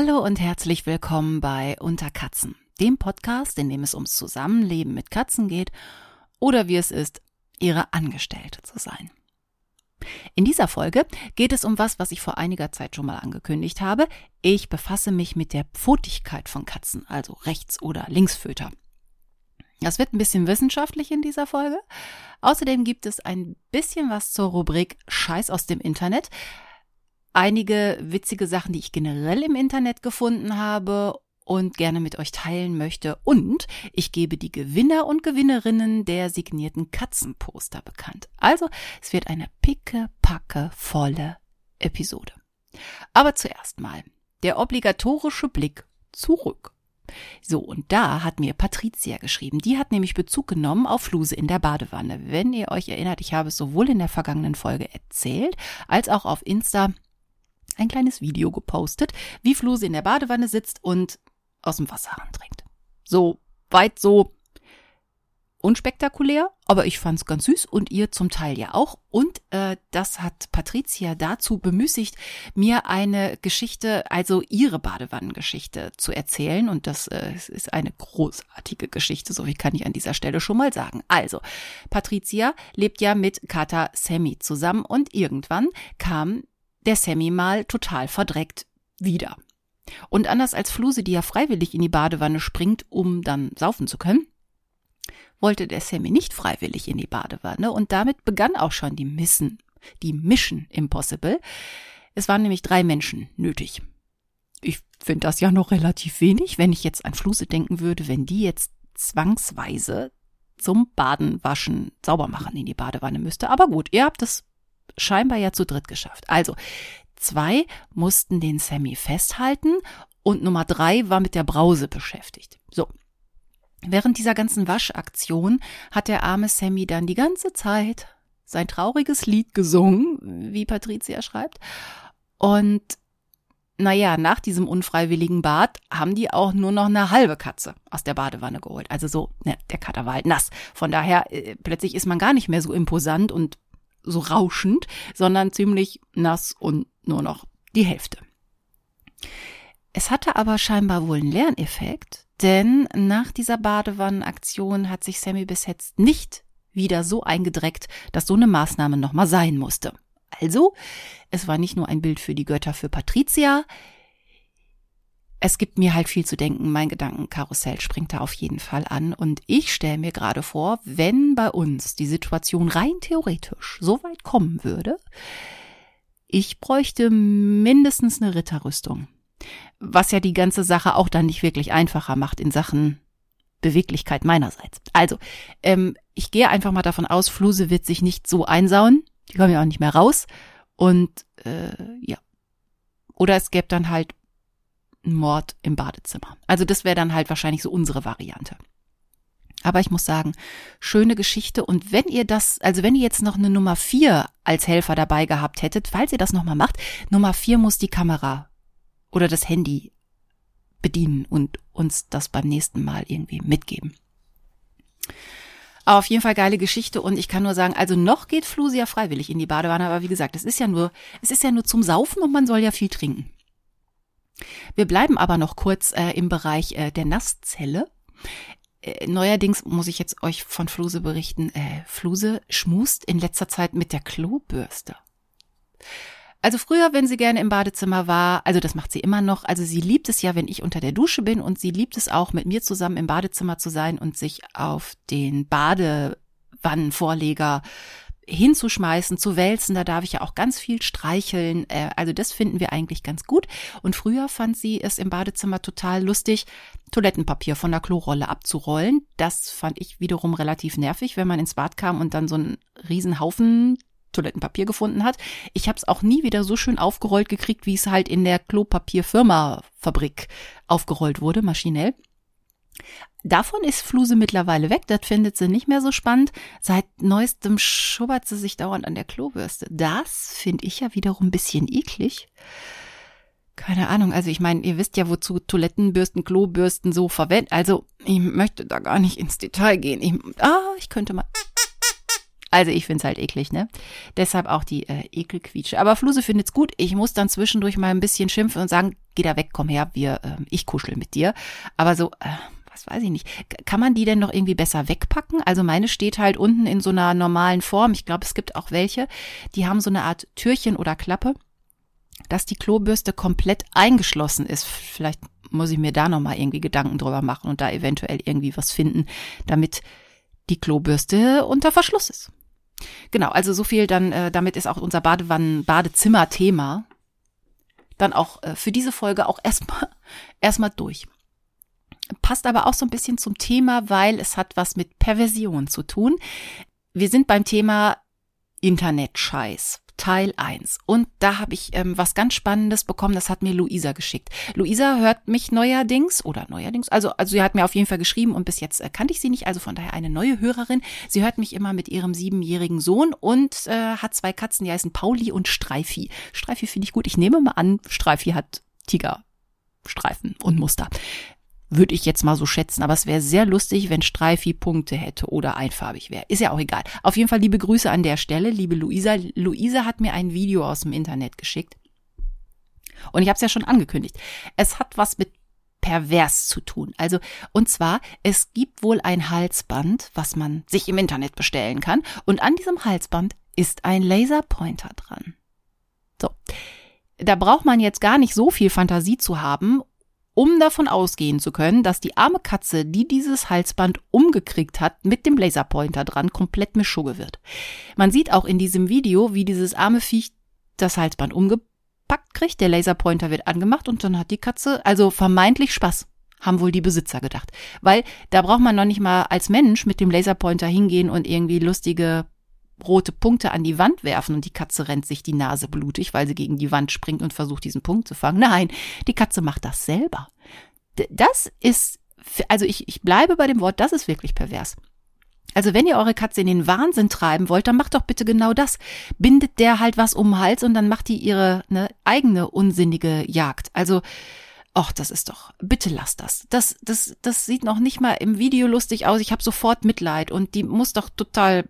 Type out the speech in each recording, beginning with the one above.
Hallo und herzlich willkommen bei Unter Katzen, dem Podcast, in dem es ums Zusammenleben mit Katzen geht oder wie es ist, ihre Angestellte zu sein. In dieser Folge geht es um was, was ich vor einiger Zeit schon mal angekündigt habe. Ich befasse mich mit der Pfotigkeit von Katzen, also Rechts- oder Linksföter. Das wird ein bisschen wissenschaftlich in dieser Folge. Außerdem gibt es ein bisschen was zur Rubrik Scheiß aus dem Internet einige witzige Sachen, die ich generell im Internet gefunden habe und gerne mit euch teilen möchte. Und ich gebe die Gewinner und Gewinnerinnen der signierten Katzenposter bekannt. Also es wird eine picke, packe, volle Episode. Aber zuerst mal der obligatorische Blick zurück. So, und da hat mir Patricia geschrieben. Die hat nämlich Bezug genommen auf Fluse in der Badewanne. Wenn ihr euch erinnert, ich habe es sowohl in der vergangenen Folge erzählt, als auch auf Insta ein kleines Video gepostet, wie Fluse in der Badewanne sitzt und aus dem Wasserhahn trinkt. So weit so unspektakulär, aber ich fand's ganz süß und ihr zum Teil ja auch. Und äh, das hat Patricia dazu bemüßigt, mir eine Geschichte, also ihre Badewannengeschichte zu erzählen. Und das äh, ist eine großartige Geschichte, so wie kann ich an dieser Stelle schon mal sagen. Also, Patricia lebt ja mit Kata Sammy zusammen und irgendwann kam der Sammy mal total verdreckt wieder. Und anders als Fluse, die ja freiwillig in die Badewanne springt, um dann saufen zu können, wollte der Sammy nicht freiwillig in die Badewanne und damit begann auch schon die Missen, die Mission Impossible. Es waren nämlich drei Menschen nötig. Ich finde das ja noch relativ wenig, wenn ich jetzt an Fluse denken würde, wenn die jetzt zwangsweise zum Baden, Waschen, Saubermachen in die Badewanne müsste. Aber gut, ihr habt es scheinbar ja zu dritt geschafft. Also, zwei mussten den Sammy festhalten und Nummer drei war mit der Brause beschäftigt. So. Während dieser ganzen Waschaktion hat der arme Sammy dann die ganze Zeit sein trauriges Lied gesungen, wie Patricia schreibt. Und naja, nach diesem unfreiwilligen Bad haben die auch nur noch eine halbe Katze aus der Badewanne geholt. Also so, ne, der Kater war halt nass. Von daher, äh, plötzlich ist man gar nicht mehr so imposant und so rauschend, sondern ziemlich nass und nur noch die Hälfte. Es hatte aber scheinbar wohl einen Lerneffekt, denn nach dieser Badewannenaktion hat sich Sammy bis jetzt nicht wieder so eingedreckt, dass so eine Maßnahme nochmal sein musste. Also, es war nicht nur ein Bild für die Götter für Patricia, es gibt mir halt viel zu denken. Mein Gedankenkarussell springt da auf jeden Fall an. Und ich stelle mir gerade vor, wenn bei uns die Situation rein theoretisch so weit kommen würde, ich bräuchte mindestens eine Ritterrüstung. Was ja die ganze Sache auch dann nicht wirklich einfacher macht in Sachen Beweglichkeit meinerseits. Also, ähm, ich gehe einfach mal davon aus, Fluse wird sich nicht so einsauen. Die kommen ja auch nicht mehr raus. Und äh, ja. Oder es gäbe dann halt Mord im Badezimmer. Also das wäre dann halt wahrscheinlich so unsere Variante. Aber ich muss sagen, schöne Geschichte. Und wenn ihr das, also wenn ihr jetzt noch eine Nummer vier als Helfer dabei gehabt hättet, falls ihr das nochmal macht, Nummer vier muss die Kamera oder das Handy bedienen und uns das beim nächsten Mal irgendwie mitgeben. Aber auf jeden Fall geile Geschichte und ich kann nur sagen, also noch geht Flusia freiwillig in die Badewanne, aber wie gesagt, es ist ja nur, es ist ja nur zum Saufen und man soll ja viel trinken. Wir bleiben aber noch kurz äh, im Bereich äh, der Nasszelle. Äh, neuerdings muss ich jetzt euch von Fluse berichten. Äh, Fluse schmust in letzter Zeit mit der Klobürste. Also früher, wenn sie gerne im Badezimmer war, also das macht sie immer noch, also sie liebt es ja, wenn ich unter der Dusche bin und sie liebt es auch, mit mir zusammen im Badezimmer zu sein und sich auf den Badewannenvorleger hinzuschmeißen, zu wälzen, da darf ich ja auch ganz viel streicheln. Äh, also das finden wir eigentlich ganz gut. Und früher fand sie es im Badezimmer total lustig, Toilettenpapier von der Klorolle abzurollen. Das fand ich wiederum relativ nervig, wenn man ins Bad kam und dann so einen Riesenhaufen Toilettenpapier gefunden hat. Ich habe es auch nie wieder so schön aufgerollt gekriegt, wie es halt in der Klopapierfirma-Fabrik aufgerollt wurde, maschinell. Davon ist Fluse mittlerweile weg, das findet sie nicht mehr so spannend. Seit neuestem schubbert sie sich dauernd an der Klobürste. Das finde ich ja wiederum ein bisschen eklig. Keine Ahnung, also ich meine, ihr wisst ja, wozu Toilettenbürsten, Klobürsten so verwenden. Also ich möchte da gar nicht ins Detail gehen. Ich, ah, ich könnte mal. Also ich find's halt eklig, ne? Deshalb auch die äh, Ekelquietsche. Aber Fluse findet's gut. Ich muss dann zwischendurch mal ein bisschen schimpfen und sagen, geh da weg, komm her, wir, äh, ich kuschel mit dir. Aber so, äh, was weiß ich nicht. Kann man die denn noch irgendwie besser wegpacken? Also meine steht halt unten in so einer normalen Form. Ich glaube, es gibt auch welche, die haben so eine Art Türchen oder Klappe, dass die Klobürste komplett eingeschlossen ist. Vielleicht muss ich mir da nochmal irgendwie Gedanken drüber machen und da eventuell irgendwie was finden, damit die Klobürste unter Verschluss ist. Genau, also so viel dann, äh, damit ist auch unser Badewannen, Badezimmer-Thema dann auch äh, für diese Folge auch erstmal erstmal durch. Passt aber auch so ein bisschen zum Thema, weil es hat was mit Perversion zu tun. Wir sind beim Thema Internetscheiß. Teil 1. Und da habe ich ähm, was ganz Spannendes bekommen, das hat mir Luisa geschickt. Luisa hört mich neuerdings oder neuerdings, also, also sie hat mir auf jeden Fall geschrieben und bis jetzt äh, kannte ich sie nicht, also von daher eine neue Hörerin. Sie hört mich immer mit ihrem siebenjährigen Sohn und äh, hat zwei Katzen, die heißen Pauli und Streifi. Streifi finde ich gut. Ich nehme mal an, Streifi hat Tigerstreifen und Muster. Würde ich jetzt mal so schätzen. Aber es wäre sehr lustig, wenn Streifi Punkte hätte oder einfarbig wäre. Ist ja auch egal. Auf jeden Fall liebe Grüße an der Stelle, liebe Luisa. Luisa hat mir ein Video aus dem Internet geschickt. Und ich habe es ja schon angekündigt. Es hat was mit pervers zu tun. Also, und zwar, es gibt wohl ein Halsband, was man sich im Internet bestellen kann. Und an diesem Halsband ist ein Laserpointer dran. So. Da braucht man jetzt gar nicht so viel Fantasie zu haben, um davon ausgehen zu können, dass die arme Katze, die dieses Halsband umgekriegt hat, mit dem Laserpointer dran, komplett Mischugge wird. Man sieht auch in diesem Video, wie dieses arme Viech das Halsband umgepackt kriegt, der Laserpointer wird angemacht und dann hat die Katze also vermeintlich Spaß haben wohl die Besitzer gedacht. Weil da braucht man noch nicht mal als Mensch mit dem Laserpointer hingehen und irgendwie lustige rote Punkte an die Wand werfen und die Katze rennt sich die Nase blutig, weil sie gegen die Wand springt und versucht, diesen Punkt zu fangen. Nein, die Katze macht das selber. Das ist, also ich, ich bleibe bei dem Wort, das ist wirklich pervers. Also wenn ihr eure Katze in den Wahnsinn treiben wollt, dann macht doch bitte genau das. Bindet der halt was um den Hals und dann macht die ihre ne, eigene unsinnige Jagd. Also, ach, das ist doch, bitte lasst das. Das, das, das sieht noch nicht mal im Video lustig aus. Ich habe sofort Mitleid und die muss doch total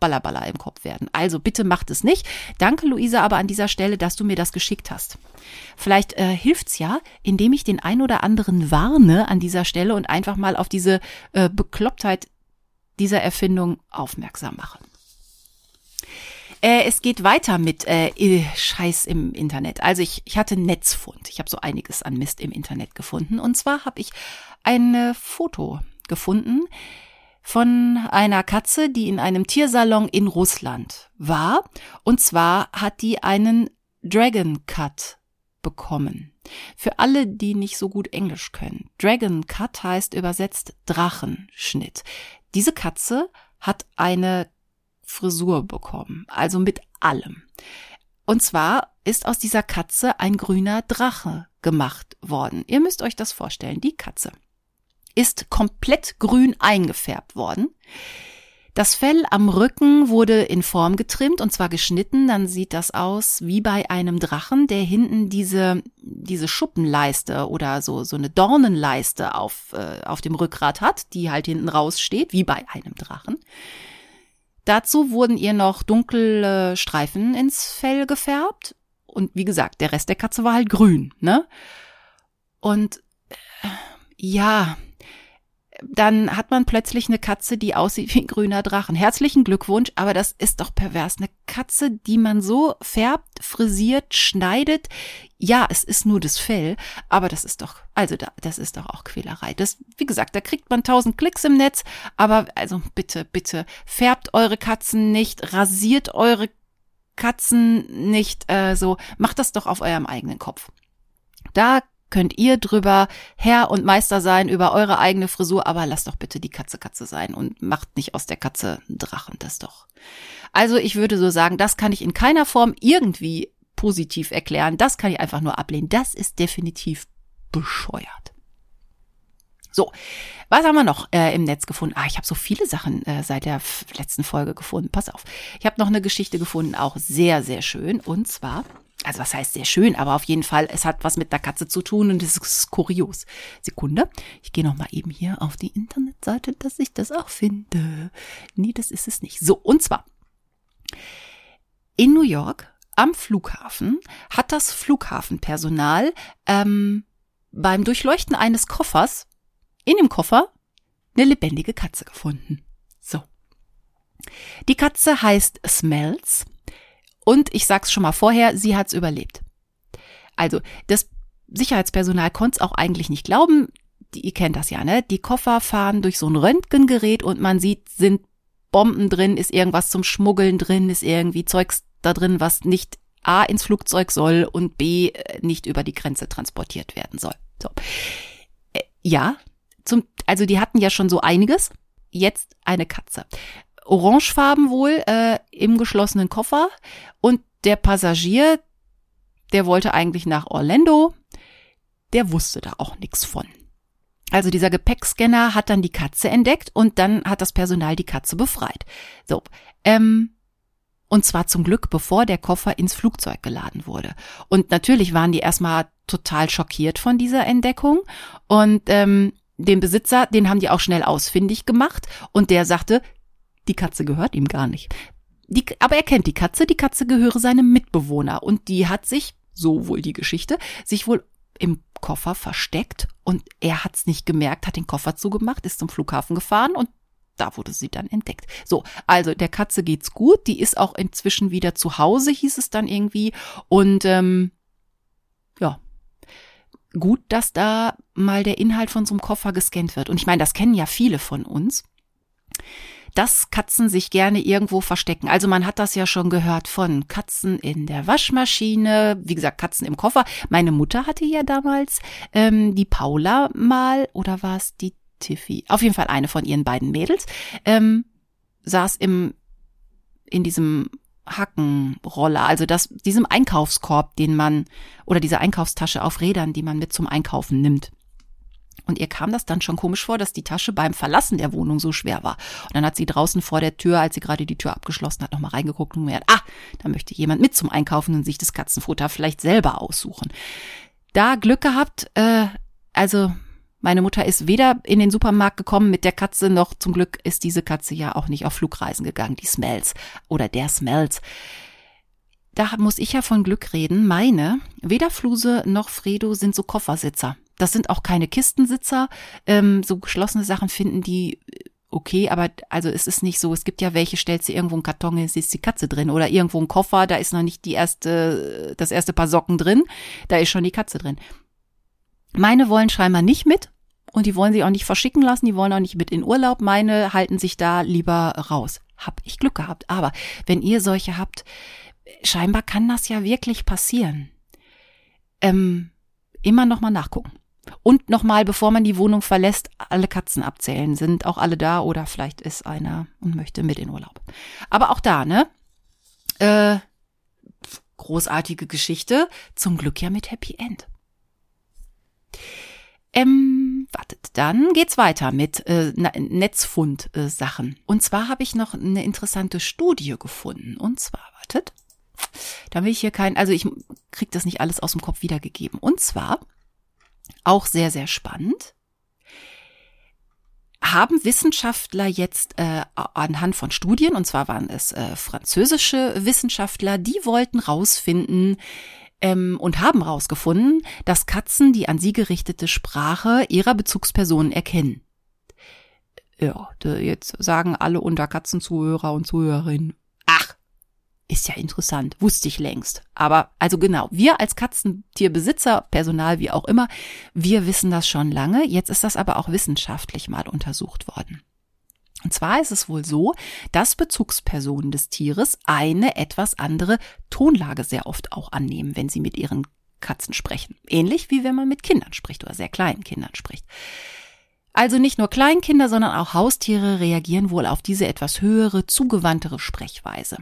Ballerballer im Kopf werden. Also bitte macht es nicht. Danke, Luisa, aber an dieser Stelle, dass du mir das geschickt hast. Vielleicht äh, hilft's ja, indem ich den ein oder anderen warne an dieser Stelle und einfach mal auf diese äh, Beklopptheit dieser Erfindung aufmerksam mache. Äh, es geht weiter mit äh, Scheiß im Internet. Also ich, ich hatte Netzfund. Ich habe so einiges an Mist im Internet gefunden. Und zwar habe ich ein äh, Foto gefunden von einer Katze, die in einem Tiersalon in Russland war. Und zwar hat die einen Dragon Cut bekommen. Für alle, die nicht so gut Englisch können. Dragon Cut heißt übersetzt Drachenschnitt. Diese Katze hat eine Frisur bekommen, also mit allem. Und zwar ist aus dieser Katze ein grüner Drache gemacht worden. Ihr müsst euch das vorstellen, die Katze ist komplett grün eingefärbt worden. Das Fell am Rücken wurde in Form getrimmt und zwar geschnitten. Dann sieht das aus wie bei einem Drachen, der hinten diese, diese Schuppenleiste oder so, so eine Dornenleiste auf, äh, auf dem Rückgrat hat, die halt hinten raussteht, wie bei einem Drachen. Dazu wurden ihr noch dunkle Streifen ins Fell gefärbt. Und wie gesagt, der Rest der Katze war halt grün, ne? Und ja, dann hat man plötzlich eine Katze, die aussieht wie ein grüner Drachen. Herzlichen Glückwunsch, aber das ist doch pervers. Eine Katze, die man so färbt, frisiert, schneidet. Ja, es ist nur das Fell, aber das ist doch, also da, das ist doch auch Quälerei. Das, wie gesagt, da kriegt man tausend Klicks im Netz, aber also bitte, bitte, färbt eure Katzen nicht, rasiert eure Katzen nicht äh, so, macht das doch auf eurem eigenen Kopf. Da könnt ihr drüber Herr und Meister sein über eure eigene Frisur, aber lasst doch bitte die Katze Katze sein und macht nicht aus der Katze einen Drachen, das doch. Also ich würde so sagen, das kann ich in keiner Form irgendwie positiv erklären. Das kann ich einfach nur ablehnen. Das ist definitiv bescheuert. So, was haben wir noch äh, im Netz gefunden? Ah, ich habe so viele Sachen äh, seit der letzten Folge gefunden. Pass auf. Ich habe noch eine Geschichte gefunden, auch sehr, sehr schön. Und zwar also was heißt sehr schön, aber auf jeden Fall, es hat was mit der Katze zu tun und es ist kurios. Sekunde, ich gehe noch mal eben hier auf die Internetseite, dass ich das auch finde. Nee, das ist es nicht. So, und zwar In New York am Flughafen hat das Flughafenpersonal ähm, beim Durchleuchten eines Koffers in dem Koffer eine lebendige Katze gefunden. So. Die Katze heißt Smells und ich sag's schon mal vorher, sie hat's überlebt. Also, das Sicherheitspersonal konnte es auch eigentlich nicht glauben. Die, ihr kennt das ja, ne? Die Koffer fahren durch so ein Röntgengerät und man sieht, sind Bomben drin, ist irgendwas zum Schmuggeln drin, ist irgendwie Zeugs da drin, was nicht A ins Flugzeug soll und B äh, nicht über die Grenze transportiert werden soll. So. Äh, ja, zum, also die hatten ja schon so einiges. Jetzt eine Katze. Orangefarben wohl äh, im geschlossenen Koffer und der Passagier, der wollte eigentlich nach Orlando, der wusste da auch nichts von. Also dieser Gepäckscanner hat dann die Katze entdeckt und dann hat das Personal die Katze befreit. So, ähm, und zwar zum Glück, bevor der Koffer ins Flugzeug geladen wurde. Und natürlich waren die erstmal total schockiert von dieser Entdeckung. Und ähm, den Besitzer, den haben die auch schnell ausfindig gemacht. Und der sagte, die Katze gehört ihm gar nicht. Die, aber er kennt die Katze, die Katze gehöre seinem Mitbewohner. Und die hat sich, so wohl die Geschichte, sich wohl im Koffer versteckt und er hat's nicht gemerkt, hat den Koffer zugemacht, ist zum Flughafen gefahren und da wurde sie dann entdeckt. So, also der Katze geht's gut, die ist auch inzwischen wieder zu Hause, hieß es dann irgendwie. Und ähm, ja, gut, dass da mal der Inhalt von so einem Koffer gescannt wird. Und ich meine, das kennen ja viele von uns dass Katzen sich gerne irgendwo verstecken. Also man hat das ja schon gehört von Katzen in der Waschmaschine, wie gesagt, Katzen im Koffer. Meine Mutter hatte ja damals ähm, die Paula mal, oder war es die Tiffy, auf jeden Fall eine von ihren beiden Mädels, ähm, saß im, in diesem Hackenroller, also das, diesem Einkaufskorb, den man, oder diese Einkaufstasche auf Rädern, die man mit zum Einkaufen nimmt. Und ihr kam das dann schon komisch vor, dass die Tasche beim Verlassen der Wohnung so schwer war. Und dann hat sie draußen vor der Tür, als sie gerade die Tür abgeschlossen hat, nochmal reingeguckt und gemerkt, ah, da möchte jemand mit zum Einkaufen und sich das Katzenfutter vielleicht selber aussuchen. Da Glück gehabt, äh, also meine Mutter ist weder in den Supermarkt gekommen mit der Katze, noch zum Glück ist diese Katze ja auch nicht auf Flugreisen gegangen, die Smells oder der Smells. Da muss ich ja von Glück reden. Meine, weder Fluse noch Fredo sind so Koffersitzer. Das sind auch keine Kistensitzer. Ähm, so geschlossene Sachen finden die äh, okay, aber also es ist nicht so, es gibt ja welche, stellst du irgendwo einen Karton, ist die Katze drin oder irgendwo ein Koffer, da ist noch nicht die erste, das erste Paar Socken drin, da ist schon die Katze drin. Meine wollen scheinbar nicht mit und die wollen sich auch nicht verschicken lassen, die wollen auch nicht mit in Urlaub. Meine halten sich da lieber raus. Hab ich Glück gehabt. Aber wenn ihr solche habt, scheinbar kann das ja wirklich passieren. Ähm, immer nochmal nachgucken. Und nochmal, bevor man die Wohnung verlässt, alle Katzen abzählen. Sind auch alle da oder vielleicht ist einer und möchte mit in Urlaub. Aber auch da, ne? Äh, großartige Geschichte. Zum Glück ja mit Happy End. Ähm, wartet, dann geht's weiter mit äh, Netzfund-Sachen. Äh, und zwar habe ich noch eine interessante Studie gefunden. Und zwar, wartet, da will ich hier kein, also ich krieg das nicht alles aus dem Kopf wiedergegeben. Und zwar, auch sehr, sehr spannend, haben Wissenschaftler jetzt äh, anhand von Studien, und zwar waren es äh, französische Wissenschaftler, die wollten rausfinden, ähm, und haben herausgefunden, dass Katzen die an sie gerichtete Sprache ihrer Bezugspersonen erkennen. Ja, jetzt sagen alle unter Katzenzuhörer und Zuhörerinnen, ist ja interessant, wusste ich längst. Aber also genau, wir als Katzentierbesitzer, Personal wie auch immer, wir wissen das schon lange. Jetzt ist das aber auch wissenschaftlich mal untersucht worden. Und zwar ist es wohl so, dass Bezugspersonen des Tieres eine etwas andere Tonlage sehr oft auch annehmen, wenn sie mit ihren Katzen sprechen. Ähnlich wie wenn man mit Kindern spricht oder sehr kleinen Kindern spricht. Also nicht nur Kleinkinder, sondern auch Haustiere reagieren wohl auf diese etwas höhere, zugewandtere Sprechweise.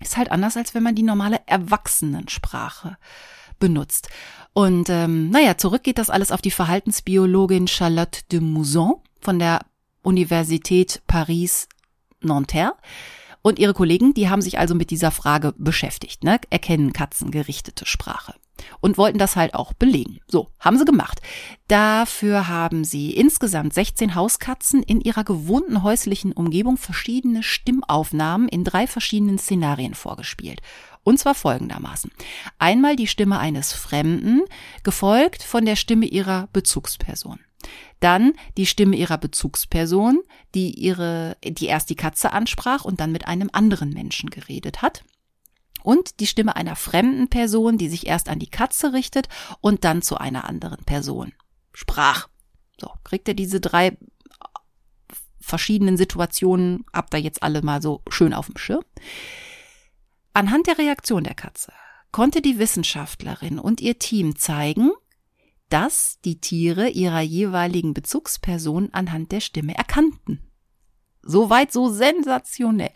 Ist halt anders, als wenn man die normale Erwachsenensprache benutzt. Und ähm, naja, zurück geht das alles auf die Verhaltensbiologin Charlotte de Mouzon von der Universität Paris Nanterre. Und ihre Kollegen, die haben sich also mit dieser Frage beschäftigt, ne? Erkennen Katzen gerichtete Sprache. Und wollten das halt auch belegen. So, haben sie gemacht. Dafür haben sie insgesamt 16 Hauskatzen in ihrer gewohnten häuslichen Umgebung verschiedene Stimmaufnahmen in drei verschiedenen Szenarien vorgespielt. Und zwar folgendermaßen. Einmal die Stimme eines Fremden, gefolgt von der Stimme ihrer Bezugsperson. Dann die Stimme ihrer Bezugsperson, die ihre, die erst die Katze ansprach und dann mit einem anderen Menschen geredet hat. Und die Stimme einer fremden Person, die sich erst an die Katze richtet und dann zu einer anderen Person sprach. So, kriegt ihr diese drei verschiedenen Situationen, habt ihr jetzt alle mal so schön auf dem Schirm. Anhand der Reaktion der Katze konnte die Wissenschaftlerin und ihr Team zeigen, dass die Tiere ihrer jeweiligen Bezugsperson anhand der Stimme erkannten. Soweit so sensationell.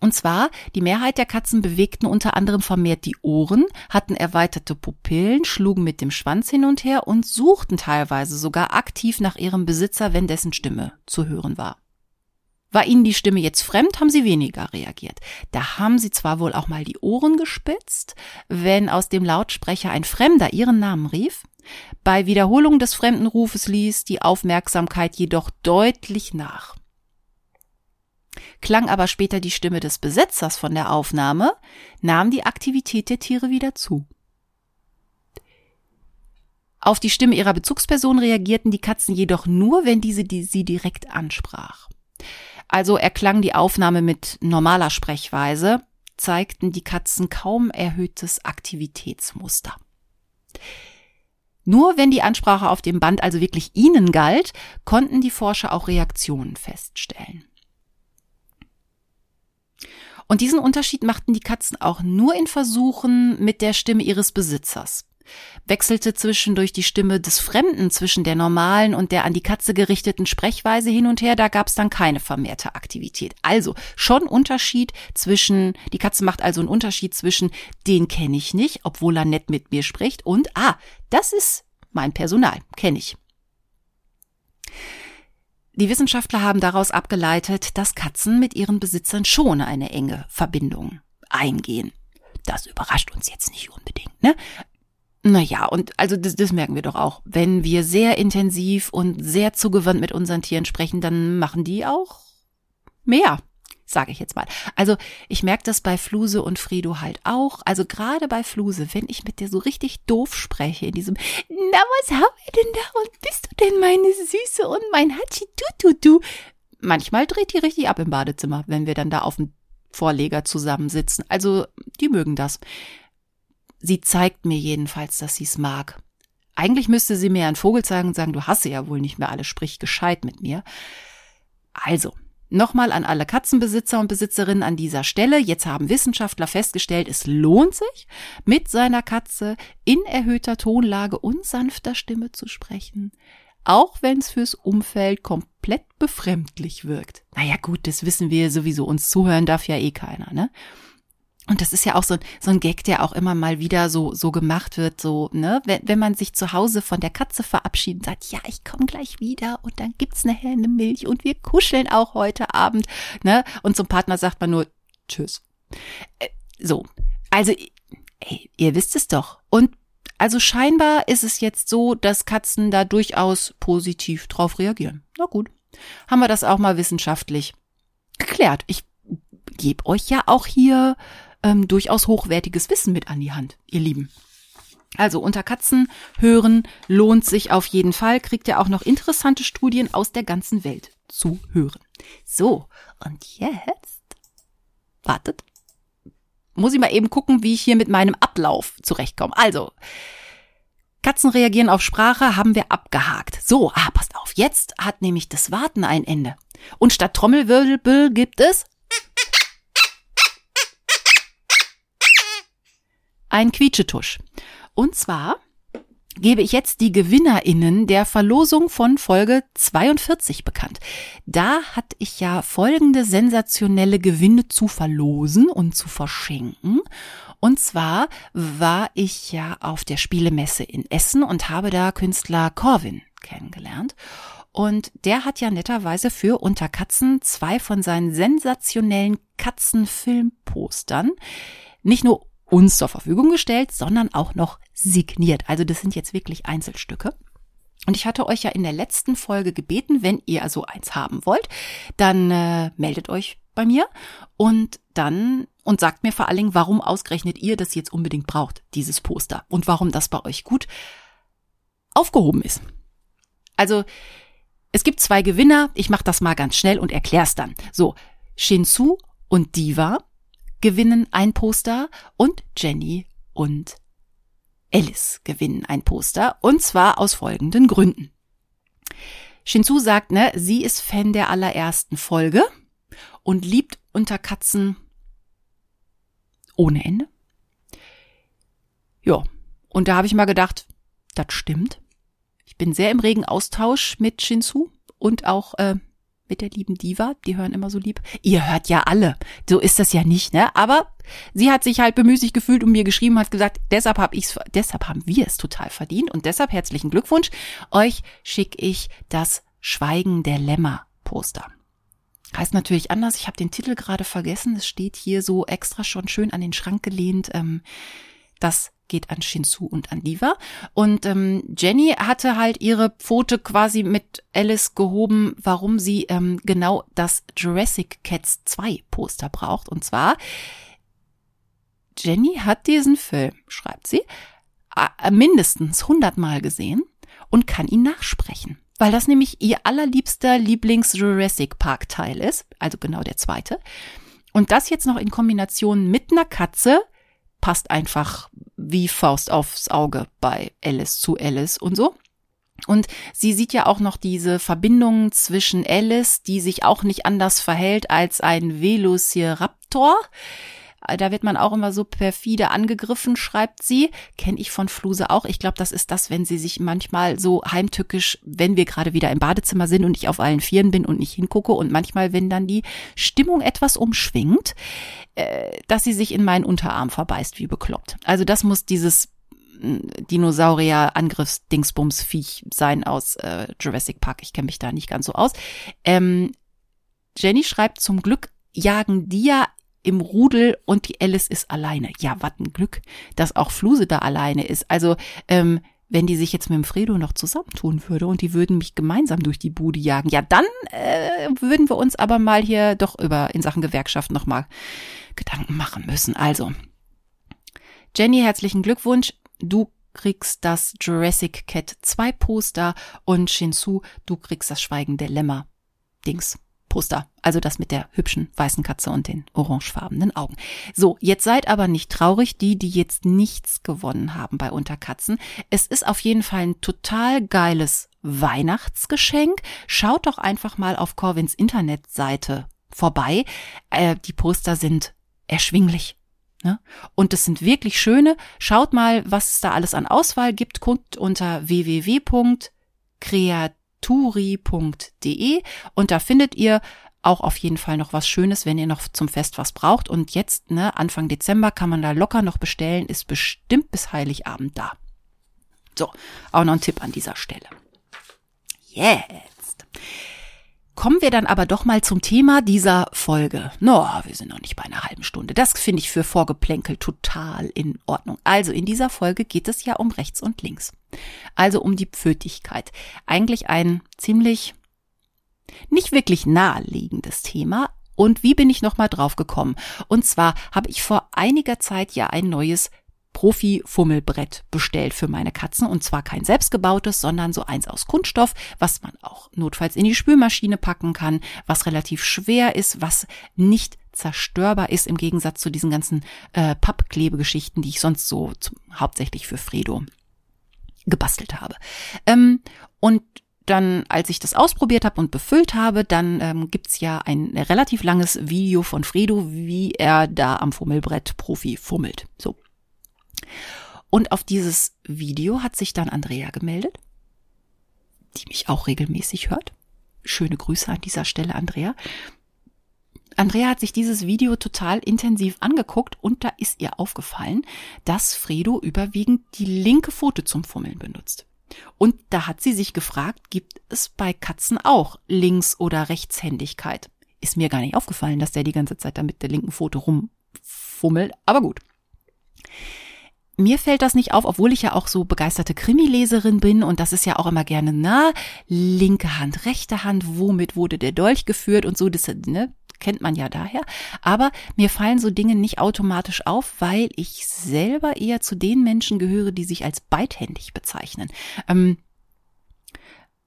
Und zwar, die Mehrheit der Katzen bewegten unter anderem vermehrt die Ohren, hatten erweiterte Pupillen, schlugen mit dem Schwanz hin und her und suchten teilweise sogar aktiv nach ihrem Besitzer, wenn dessen Stimme zu hören war. War ihnen die Stimme jetzt fremd, haben sie weniger reagiert. Da haben sie zwar wohl auch mal die Ohren gespitzt, wenn aus dem Lautsprecher ein Fremder ihren Namen rief, bei Wiederholung des fremden Rufes ließ die Aufmerksamkeit jedoch deutlich nach. Klang aber später die Stimme des Besetzers von der Aufnahme, nahm die Aktivität der Tiere wieder zu. Auf die Stimme ihrer Bezugsperson reagierten die Katzen jedoch nur, wenn diese die sie direkt ansprach. Also erklang die Aufnahme mit normaler Sprechweise, zeigten die Katzen kaum erhöhtes Aktivitätsmuster. Nur wenn die Ansprache auf dem Band also wirklich ihnen galt, konnten die Forscher auch Reaktionen feststellen. Und diesen Unterschied machten die Katzen auch nur in Versuchen mit der Stimme ihres Besitzers wechselte zwischendurch die Stimme des Fremden zwischen der normalen und der an die Katze gerichteten Sprechweise hin und her, da gab es dann keine vermehrte Aktivität. Also schon Unterschied zwischen, die Katze macht also einen Unterschied zwischen, den kenne ich nicht, obwohl er nett mit mir spricht, und, ah, das ist mein Personal, kenne ich. Die Wissenschaftler haben daraus abgeleitet, dass Katzen mit ihren Besitzern schon eine enge Verbindung eingehen. Das überrascht uns jetzt nicht unbedingt, ne? Naja, und also das, das merken wir doch auch. Wenn wir sehr intensiv und sehr zugewandt mit unseren Tieren sprechen, dann machen die auch mehr, sage ich jetzt mal. Also ich merke das bei Fluse und Frido halt auch. Also gerade bei Fluse, wenn ich mit der so richtig doof spreche, in diesem, na was haben wir denn da und bist du denn meine Süße und mein Hatschi du du du. Manchmal dreht die richtig ab im Badezimmer, wenn wir dann da auf dem Vorleger zusammensitzen. Also die mögen das. Sie zeigt mir jedenfalls, dass sie es mag. Eigentlich müsste sie mir einen Vogel zeigen und sagen, du hasse ja wohl nicht mehr alle, sprich gescheit mit mir. Also, nochmal an alle Katzenbesitzer und Besitzerinnen an dieser Stelle. Jetzt haben Wissenschaftler festgestellt, es lohnt sich, mit seiner Katze in erhöhter Tonlage und sanfter Stimme zu sprechen. Auch wenn es fürs Umfeld komplett befremdlich wirkt. Naja, gut, das wissen wir sowieso. Uns zuhören darf ja eh keiner, ne? Und das ist ja auch so, so ein Gag, der auch immer mal wieder so, so gemacht wird, so, ne, wenn, wenn man sich zu Hause von der Katze verabschiedet, sagt, ja, ich komme gleich wieder und dann gibt's eine Milch und wir kuscheln auch heute Abend, ne, und zum Partner sagt man nur, tschüss. Äh, so. Also, ey, ihr wisst es doch. Und also scheinbar ist es jetzt so, dass Katzen da durchaus positiv drauf reagieren. Na gut. Haben wir das auch mal wissenschaftlich geklärt. Ich gebe euch ja auch hier ähm, durchaus hochwertiges Wissen mit an die Hand, ihr Lieben. Also unter Katzen hören lohnt sich auf jeden Fall, kriegt ihr auch noch interessante Studien aus der ganzen Welt zu hören. So, und jetzt wartet. Muss ich mal eben gucken, wie ich hier mit meinem Ablauf zurechtkomme. Also, Katzen reagieren auf Sprache haben wir abgehakt. So, ah, passt auf, jetzt hat nämlich das Warten ein Ende. Und statt Trommelwirbel gibt es ein Quietschetusch. Und zwar gebe ich jetzt die GewinnerInnen der Verlosung von Folge 42 bekannt. Da hatte ich ja folgende sensationelle Gewinne zu verlosen und zu verschenken. Und zwar war ich ja auf der Spielemesse in Essen und habe da Künstler Corwin kennengelernt. Und der hat ja netterweise für Unter Katzen zwei von seinen sensationellen Katzenfilmpostern nicht nur uns zur Verfügung gestellt, sondern auch noch signiert. Also das sind jetzt wirklich Einzelstücke. Und ich hatte euch ja in der letzten Folge gebeten, wenn ihr also eins haben wollt, dann äh, meldet euch bei mir und dann und sagt mir vor allen Dingen, warum ausgerechnet ihr das jetzt unbedingt braucht, dieses Poster und warum das bei euch gut aufgehoben ist. Also es gibt zwei Gewinner, ich mache das mal ganz schnell und erklär's dann. So, Shinsu und Diva gewinnen ein Poster und Jenny und Alice gewinnen ein Poster und zwar aus folgenden Gründen. Shinsu sagt, ne, sie ist Fan der allerersten Folge und liebt unter Katzen ohne Ende. Ja, und da habe ich mal gedacht, das stimmt. Ich bin sehr im regen Austausch mit Shinsu und auch äh, mit der lieben Diva. Die hören immer so lieb. Ihr hört ja alle. So ist das ja nicht, ne? Aber sie hat sich halt bemüßigt gefühlt und mir geschrieben, hat gesagt, deshalb habe ich's, deshalb haben wir es total verdient und deshalb herzlichen Glückwunsch. Euch schicke ich das Schweigen der Lämmer Poster. Heißt natürlich anders. Ich habe den Titel gerade vergessen. Es steht hier so extra schon schön an den Schrank gelehnt. Ähm, das geht an Shinsu und an Diva. Und ähm, Jenny hatte halt ihre Pfote quasi mit Alice gehoben, warum sie ähm, genau das Jurassic Cats 2 Poster braucht. Und zwar, Jenny hat diesen Film, schreibt sie, mindestens 100 Mal gesehen und kann ihn nachsprechen. Weil das nämlich ihr allerliebster Lieblings-Jurassic Park Teil ist, also genau der zweite. Und das jetzt noch in Kombination mit einer Katze passt einfach wie Faust aufs Auge bei Alice zu Alice und so. Und sie sieht ja auch noch diese Verbindung zwischen Alice, die sich auch nicht anders verhält als ein Velociraptor, da wird man auch immer so perfide angegriffen, schreibt sie. Kenne ich von Fluse auch. Ich glaube, das ist das, wenn sie sich manchmal so heimtückisch, wenn wir gerade wieder im Badezimmer sind und ich auf allen Vieren bin und nicht hingucke und manchmal, wenn dann die Stimmung etwas umschwingt, äh, dass sie sich in meinen Unterarm verbeißt wie bekloppt. Also das muss dieses mm, Dinosaurier-Angriffs-Dingsbums-Viech sein aus äh, Jurassic Park. Ich kenne mich da nicht ganz so aus. Ähm, Jenny schreibt, zum Glück jagen die ja im Rudel und die Alice ist alleine. Ja, wat ein Glück, dass auch Fluse da alleine ist. Also, ähm, wenn die sich jetzt mit dem Fredo noch zusammentun würde und die würden mich gemeinsam durch die Bude jagen, ja, dann äh, würden wir uns aber mal hier doch über in Sachen Gewerkschaft nochmal Gedanken machen müssen. Also, Jenny, herzlichen Glückwunsch. Du kriegst das Jurassic Cat 2 Poster und Shinsu, du kriegst das Schweigen der Lämmer Dings. Poster. Also das mit der hübschen weißen Katze und den orangefarbenen Augen. So, jetzt seid aber nicht traurig, die, die jetzt nichts gewonnen haben bei Unterkatzen. Es ist auf jeden Fall ein total geiles Weihnachtsgeschenk. Schaut doch einfach mal auf Corvins Internetseite vorbei. Äh, die Poster sind erschwinglich. Ne? Und es sind wirklich schöne. Schaut mal, was es da alles an Auswahl gibt. Guckt unter www.kreativ turi.de und da findet ihr auch auf jeden Fall noch was Schönes, wenn ihr noch zum Fest was braucht. Und jetzt, ne, Anfang Dezember kann man da locker noch bestellen, ist bestimmt bis Heiligabend da. So, auch noch ein Tipp an dieser Stelle. Jetzt. Kommen wir dann aber doch mal zum Thema dieser Folge. No, wir sind noch nicht bei einer halben Stunde. Das finde ich für Vorgeplänkel total in Ordnung. Also in dieser Folge geht es ja um rechts und links. Also um die Pfötigkeit. Eigentlich ein ziemlich nicht wirklich naheliegendes Thema. Und wie bin ich nochmal drauf gekommen? Und zwar habe ich vor einiger Zeit ja ein neues Profi-Fummelbrett bestellt für meine Katzen und zwar kein selbstgebautes, sondern so eins aus Kunststoff, was man auch notfalls in die Spülmaschine packen kann, was relativ schwer ist, was nicht zerstörbar ist im Gegensatz zu diesen ganzen äh, Pappklebegeschichten, die ich sonst so zum, hauptsächlich für Fredo gebastelt habe. Ähm, und dann, als ich das ausprobiert habe und befüllt habe, dann ähm, gibt's ja ein relativ langes Video von Fredo, wie er da am Fummelbrett Profi fummelt. So. Und auf dieses Video hat sich dann Andrea gemeldet, die mich auch regelmäßig hört. Schöne Grüße an dieser Stelle, Andrea. Andrea hat sich dieses Video total intensiv angeguckt und da ist ihr aufgefallen, dass Fredo überwiegend die linke Pfote zum Fummeln benutzt. Und da hat sie sich gefragt, gibt es bei Katzen auch Links- oder Rechtshändigkeit? Ist mir gar nicht aufgefallen, dass der die ganze Zeit da mit der linken Pfote rumfummelt, aber gut. Mir fällt das nicht auf, obwohl ich ja auch so begeisterte Krimileserin bin und das ist ja auch immer gerne, na, linke Hand, rechte Hand, womit wurde der Dolch geführt und so, das ne, kennt man ja daher. Aber mir fallen so Dinge nicht automatisch auf, weil ich selber eher zu den Menschen gehöre, die sich als beidhändig bezeichnen. Ähm,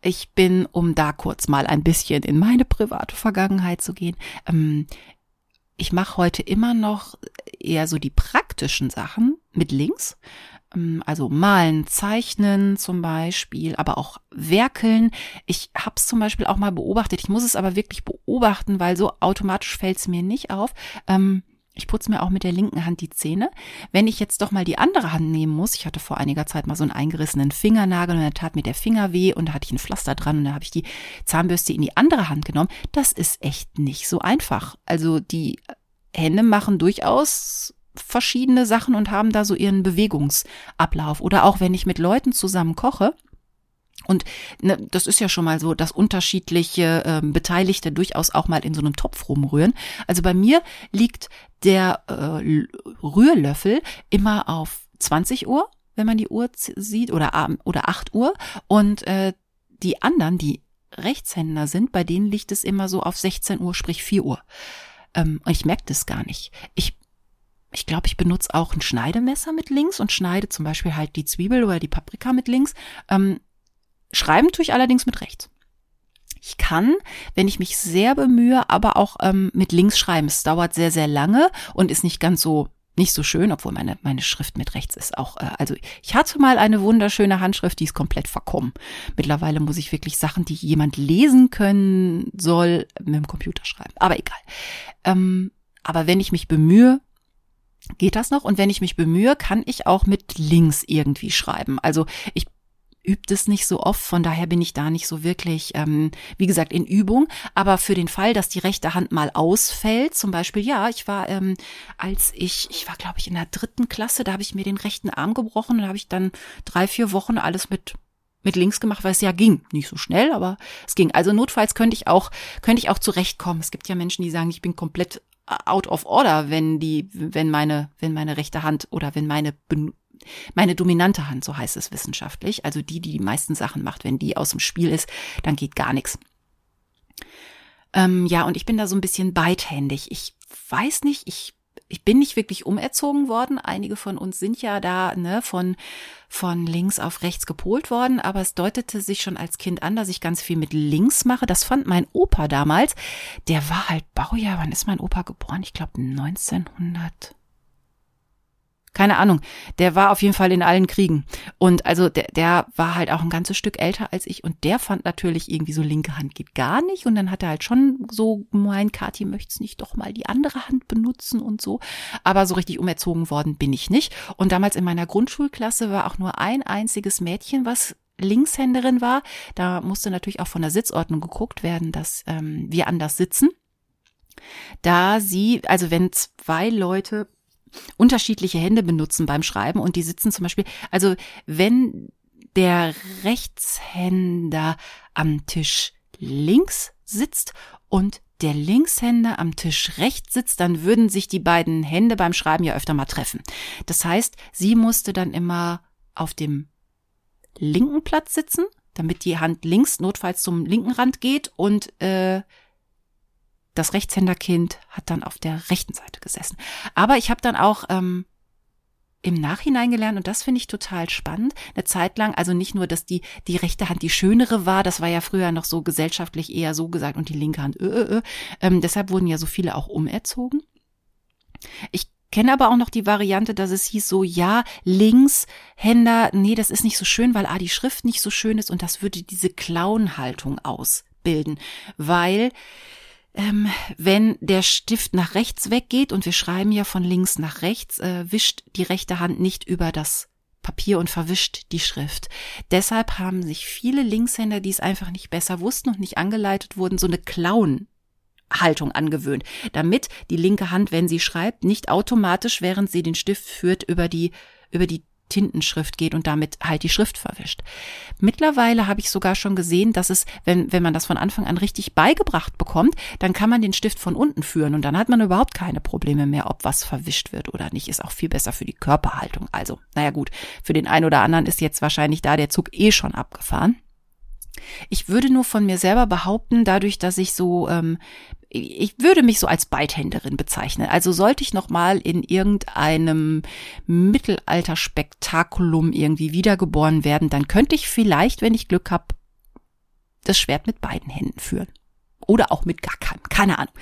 ich bin, um da kurz mal ein bisschen in meine private Vergangenheit zu gehen, ähm, ich mache heute immer noch eher so die praktischen Sachen mit links. Ähm, also malen, zeichnen zum Beispiel, aber auch werkeln. Ich habe es zum Beispiel auch mal beobachtet. Ich muss es aber wirklich beobachten, weil so automatisch fällt es mir nicht auf. Ähm, ich putze mir auch mit der linken Hand die Zähne. Wenn ich jetzt doch mal die andere Hand nehmen muss, ich hatte vor einiger Zeit mal so einen eingerissenen Fingernagel und da tat mir der Finger weh und da hatte ich ein Pflaster dran und da habe ich die Zahnbürste in die andere Hand genommen. Das ist echt nicht so einfach. Also die Hände machen durchaus verschiedene Sachen und haben da so ihren Bewegungsablauf. Oder auch wenn ich mit Leuten zusammen koche, und ne, das ist ja schon mal so, dass unterschiedliche äh, Beteiligte durchaus auch mal in so einem Topf rumrühren. Also bei mir liegt der äh, Rührlöffel immer auf 20 Uhr, wenn man die Uhr sieht, oder, oder 8 Uhr. Und äh, die anderen, die Rechtshänder sind, bei denen liegt es immer so auf 16 Uhr, sprich 4 Uhr. Ähm, und ich merke das gar nicht. Ich ich glaube, ich benutze auch ein Schneidemesser mit links und schneide zum Beispiel halt die Zwiebel oder die Paprika mit links. Ähm, Schreiben tue ich allerdings mit rechts. Ich kann, wenn ich mich sehr bemühe, aber auch ähm, mit links schreiben. Es dauert sehr, sehr lange und ist nicht ganz so nicht so schön, obwohl meine meine Schrift mit rechts ist auch. Äh, also ich hatte mal eine wunderschöne Handschrift, die ist komplett verkommen. Mittlerweile muss ich wirklich Sachen, die jemand lesen können soll, mit dem Computer schreiben. Aber egal. Ähm, aber wenn ich mich bemühe, geht das noch. Und wenn ich mich bemühe, kann ich auch mit links irgendwie schreiben. Also ich übt es nicht so oft, von daher bin ich da nicht so wirklich, ähm, wie gesagt, in Übung. Aber für den Fall, dass die rechte Hand mal ausfällt, zum Beispiel, ja, ich war, ähm, als ich, ich war, glaube ich, in der dritten Klasse, da habe ich mir den rechten Arm gebrochen und habe ich dann drei, vier Wochen alles mit mit links gemacht, weil es ja ging. Nicht so schnell, aber es ging. Also notfalls könnte ich auch, könnte ich auch zurechtkommen. Es gibt ja Menschen, die sagen, ich bin komplett out of order, wenn die, wenn meine, wenn meine rechte Hand oder wenn meine meine dominante Hand, so heißt es wissenschaftlich, also die, die die meisten Sachen macht, wenn die aus dem Spiel ist, dann geht gar nichts. Ähm, ja, und ich bin da so ein bisschen beidhändig. Ich weiß nicht, ich ich bin nicht wirklich umerzogen worden. Einige von uns sind ja da ne, von, von links auf rechts gepolt worden, aber es deutete sich schon als Kind an, dass ich ganz viel mit links mache. Das fand mein Opa damals. Der war halt Baujahr, wann ist mein Opa geboren? Ich glaube 1900 keine Ahnung, der war auf jeden Fall in allen Kriegen. Und also der, der war halt auch ein ganzes Stück älter als ich und der fand natürlich irgendwie so linke Hand geht gar nicht. Und dann hat er halt schon so mein Kathi, möchtest nicht doch mal die andere Hand benutzen und so. Aber so richtig umerzogen worden bin ich nicht. Und damals in meiner Grundschulklasse war auch nur ein einziges Mädchen, was Linkshänderin war. Da musste natürlich auch von der Sitzordnung geguckt werden, dass ähm, wir anders sitzen. Da sie, also wenn zwei Leute unterschiedliche Hände benutzen beim Schreiben und die sitzen zum Beispiel, also wenn der Rechtshänder am Tisch links sitzt und der Linkshänder am Tisch rechts sitzt, dann würden sich die beiden Hände beim Schreiben ja öfter mal treffen. Das heißt, sie musste dann immer auf dem linken Platz sitzen, damit die Hand links notfalls zum linken Rand geht und äh, das Rechtshänderkind hat dann auf der rechten Seite gesessen. Aber ich habe dann auch ähm, im Nachhinein gelernt und das finde ich total spannend. Eine Zeit lang, also nicht nur, dass die die rechte Hand die schönere war, das war ja früher noch so gesellschaftlich eher so gesagt und die linke Hand. Ö, ö, ö. Ähm, deshalb wurden ja so viele auch umerzogen. Ich kenne aber auch noch die Variante, dass es hieß so, ja, Linkshänder, nee, das ist nicht so schön, weil A, die Schrift nicht so schön ist und das würde diese Clown-Haltung ausbilden, weil ähm, wenn der Stift nach rechts weggeht und wir schreiben ja von links nach rechts, äh, wischt die rechte Hand nicht über das Papier und verwischt die Schrift. Deshalb haben sich viele Linkshänder, die es einfach nicht besser wussten und nicht angeleitet wurden, so eine Klauen Haltung angewöhnt, damit die linke Hand, wenn sie schreibt, nicht automatisch, während sie den Stift führt, über die, über die Tintenschrift geht und damit halt die Schrift verwischt. Mittlerweile habe ich sogar schon gesehen, dass es, wenn, wenn man das von Anfang an richtig beigebracht bekommt, dann kann man den Stift von unten führen und dann hat man überhaupt keine Probleme mehr, ob was verwischt wird oder nicht. Ist auch viel besser für die Körperhaltung. Also, naja gut, für den einen oder anderen ist jetzt wahrscheinlich da der Zug eh schon abgefahren. Ich würde nur von mir selber behaupten, dadurch, dass ich so, ähm, ich würde mich so als Beithänderin bezeichnen. Also sollte ich noch mal in irgendeinem Mittelalterspektakulum irgendwie wiedergeboren werden, dann könnte ich vielleicht, wenn ich Glück habe, das Schwert mit beiden Händen führen. Oder auch mit gar keinem. Keine Ahnung.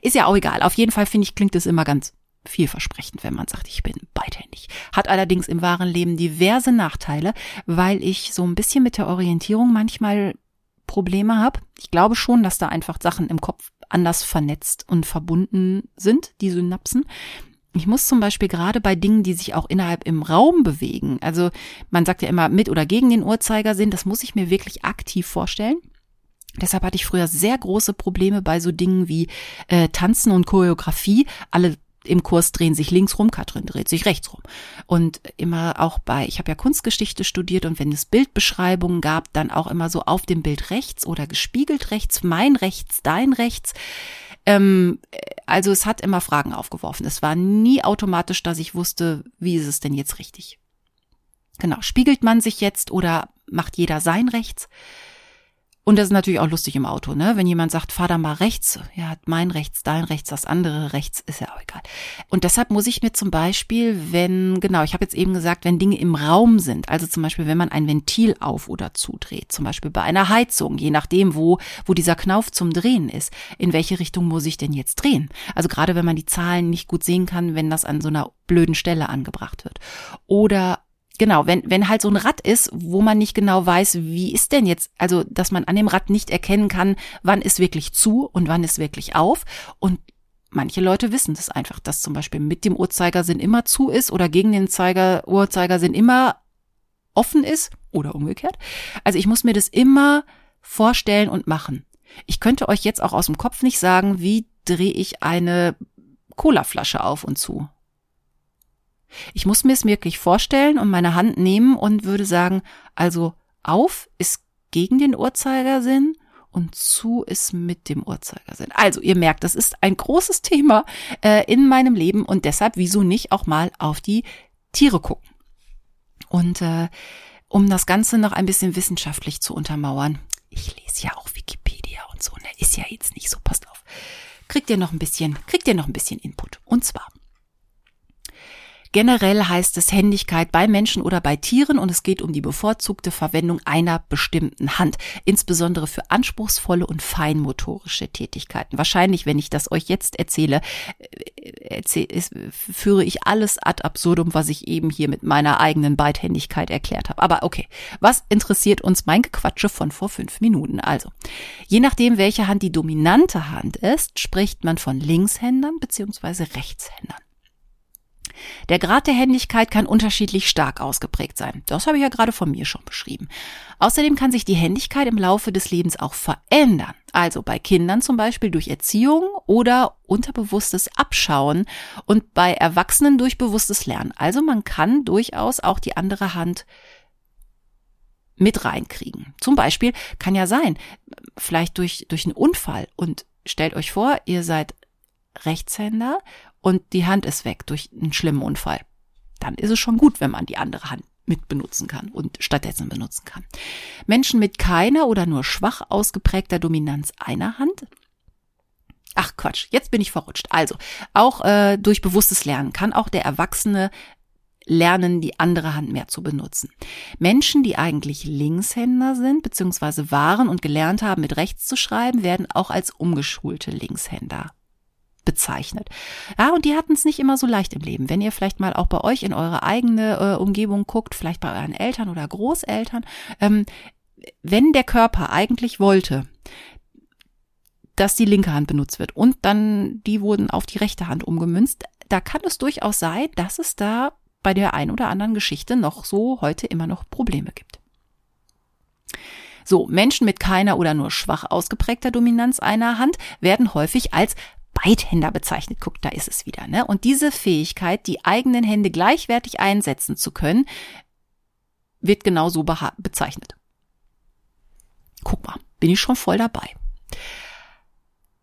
Ist ja auch egal. Auf jeden Fall finde ich, klingt es immer ganz vielversprechend, wenn man sagt, ich bin beidhändig. Hat allerdings im wahren Leben diverse Nachteile, weil ich so ein bisschen mit der Orientierung manchmal Probleme habe. Ich glaube schon, dass da einfach Sachen im Kopf anders vernetzt und verbunden sind, die Synapsen. Ich muss zum Beispiel gerade bei Dingen, die sich auch innerhalb im Raum bewegen, also man sagt ja immer mit oder gegen den Uhrzeigersinn, das muss ich mir wirklich aktiv vorstellen. Deshalb hatte ich früher sehr große Probleme bei so Dingen wie äh, Tanzen und Choreografie. Alle im Kurs drehen sich links rum, Katrin dreht sich rechts rum. Und immer auch bei, ich habe ja Kunstgeschichte studiert und wenn es Bildbeschreibungen gab, dann auch immer so auf dem Bild rechts oder gespiegelt rechts, mein rechts, dein rechts. Ähm, also es hat immer Fragen aufgeworfen. Es war nie automatisch, dass ich wusste, wie ist es denn jetzt richtig. Genau, spiegelt man sich jetzt oder macht jeder sein rechts? Und das ist natürlich auch lustig im Auto, ne? Wenn jemand sagt, fahr da mal rechts, ja, mein rechts, dein rechts, das andere rechts, ist ja auch egal. Und deshalb muss ich mir zum Beispiel, wenn, genau, ich habe jetzt eben gesagt, wenn Dinge im Raum sind, also zum Beispiel, wenn man ein Ventil auf oder zudreht, zum Beispiel bei einer Heizung, je nachdem, wo, wo dieser Knauf zum Drehen ist, in welche Richtung muss ich denn jetzt drehen? Also gerade wenn man die Zahlen nicht gut sehen kann, wenn das an so einer blöden Stelle angebracht wird. Oder genau, wenn, wenn halt so ein Rad ist, wo man nicht genau weiß, wie ist denn jetzt, also dass man an dem Rad nicht erkennen kann, wann ist wirklich zu und wann ist wirklich auf. Und manche Leute wissen das einfach, dass zum Beispiel mit dem Uhrzeigersinn immer zu ist oder gegen den Zeiger, Uhrzeigersinn immer offen ist oder umgekehrt. Also ich muss mir das immer vorstellen und machen. Ich könnte euch jetzt auch aus dem Kopf nicht sagen, wie drehe ich eine Colaflasche auf und zu. Ich muss mir es wirklich vorstellen und meine Hand nehmen und würde sagen, also auf ist gegen den Uhrzeigersinn und zu ist mit dem Uhrzeigersinn. Also ihr merkt, das ist ein großes Thema äh, in meinem Leben und deshalb wieso nicht auch mal auf die Tiere gucken. Und äh, um das Ganze noch ein bisschen wissenschaftlich zu untermauern, ich lese ja auch Wikipedia und so, ne? Ist ja jetzt nicht so, passt auf. Kriegt ihr noch ein bisschen, kriegt ihr noch ein bisschen Input. Und zwar Generell heißt es Händigkeit bei Menschen oder bei Tieren und es geht um die bevorzugte Verwendung einer bestimmten Hand, insbesondere für anspruchsvolle und feinmotorische Tätigkeiten. Wahrscheinlich, wenn ich das euch jetzt erzähle, äh, führe ich alles ad absurdum, was ich eben hier mit meiner eigenen Beidhändigkeit erklärt habe. Aber okay, was interessiert uns mein Gequatsche von vor fünf Minuten? Also, je nachdem, welche Hand die dominante Hand ist, spricht man von Linkshändern beziehungsweise Rechtshändern. Der Grad der Händigkeit kann unterschiedlich stark ausgeprägt sein. Das habe ich ja gerade von mir schon beschrieben. Außerdem kann sich die Händigkeit im Laufe des Lebens auch verändern. Also bei Kindern zum Beispiel durch Erziehung oder unterbewusstes Abschauen und bei Erwachsenen durch bewusstes Lernen. Also man kann durchaus auch die andere Hand mit reinkriegen. Zum Beispiel kann ja sein, vielleicht durch, durch einen Unfall und stellt euch vor, ihr seid Rechtshänder und die Hand ist weg durch einen schlimmen Unfall. Dann ist es schon gut, wenn man die andere Hand mit benutzen kann und stattdessen benutzen kann. Menschen mit keiner oder nur schwach ausgeprägter Dominanz einer Hand. Ach Quatsch, jetzt bin ich verrutscht. Also, auch äh, durch bewusstes Lernen kann auch der Erwachsene lernen, die andere Hand mehr zu benutzen. Menschen, die eigentlich Linkshänder sind, beziehungsweise waren und gelernt haben, mit rechts zu schreiben, werden auch als umgeschulte Linkshänder bezeichnet. Ja, und die hatten es nicht immer so leicht im Leben. Wenn ihr vielleicht mal auch bei euch in eure eigene äh, Umgebung guckt, vielleicht bei euren Eltern oder Großeltern, ähm, wenn der Körper eigentlich wollte, dass die linke Hand benutzt wird und dann die wurden auf die rechte Hand umgemünzt, da kann es durchaus sein, dass es da bei der ein oder anderen Geschichte noch so heute immer noch Probleme gibt. So, Menschen mit keiner oder nur schwach ausgeprägter Dominanz einer Hand werden häufig als Beidhänder bezeichnet. Guckt, da ist es wieder. Ne? Und diese Fähigkeit, die eigenen Hände gleichwertig einsetzen zu können, wird genau so bezeichnet. Guck mal, bin ich schon voll dabei.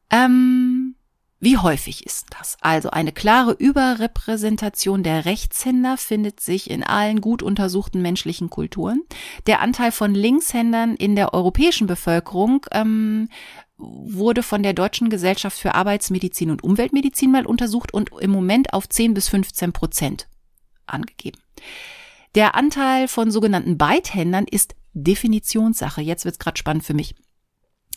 Ähm, wie häufig ist das? Also eine klare Überrepräsentation der Rechtshänder findet sich in allen gut untersuchten menschlichen Kulturen. Der Anteil von Linkshändern in der europäischen Bevölkerung ähm, wurde von der Deutschen Gesellschaft für Arbeitsmedizin und Umweltmedizin mal untersucht und im Moment auf 10 bis 15 Prozent angegeben. Der Anteil von sogenannten Beithändern ist Definitionssache. Jetzt wird's gerade spannend für mich.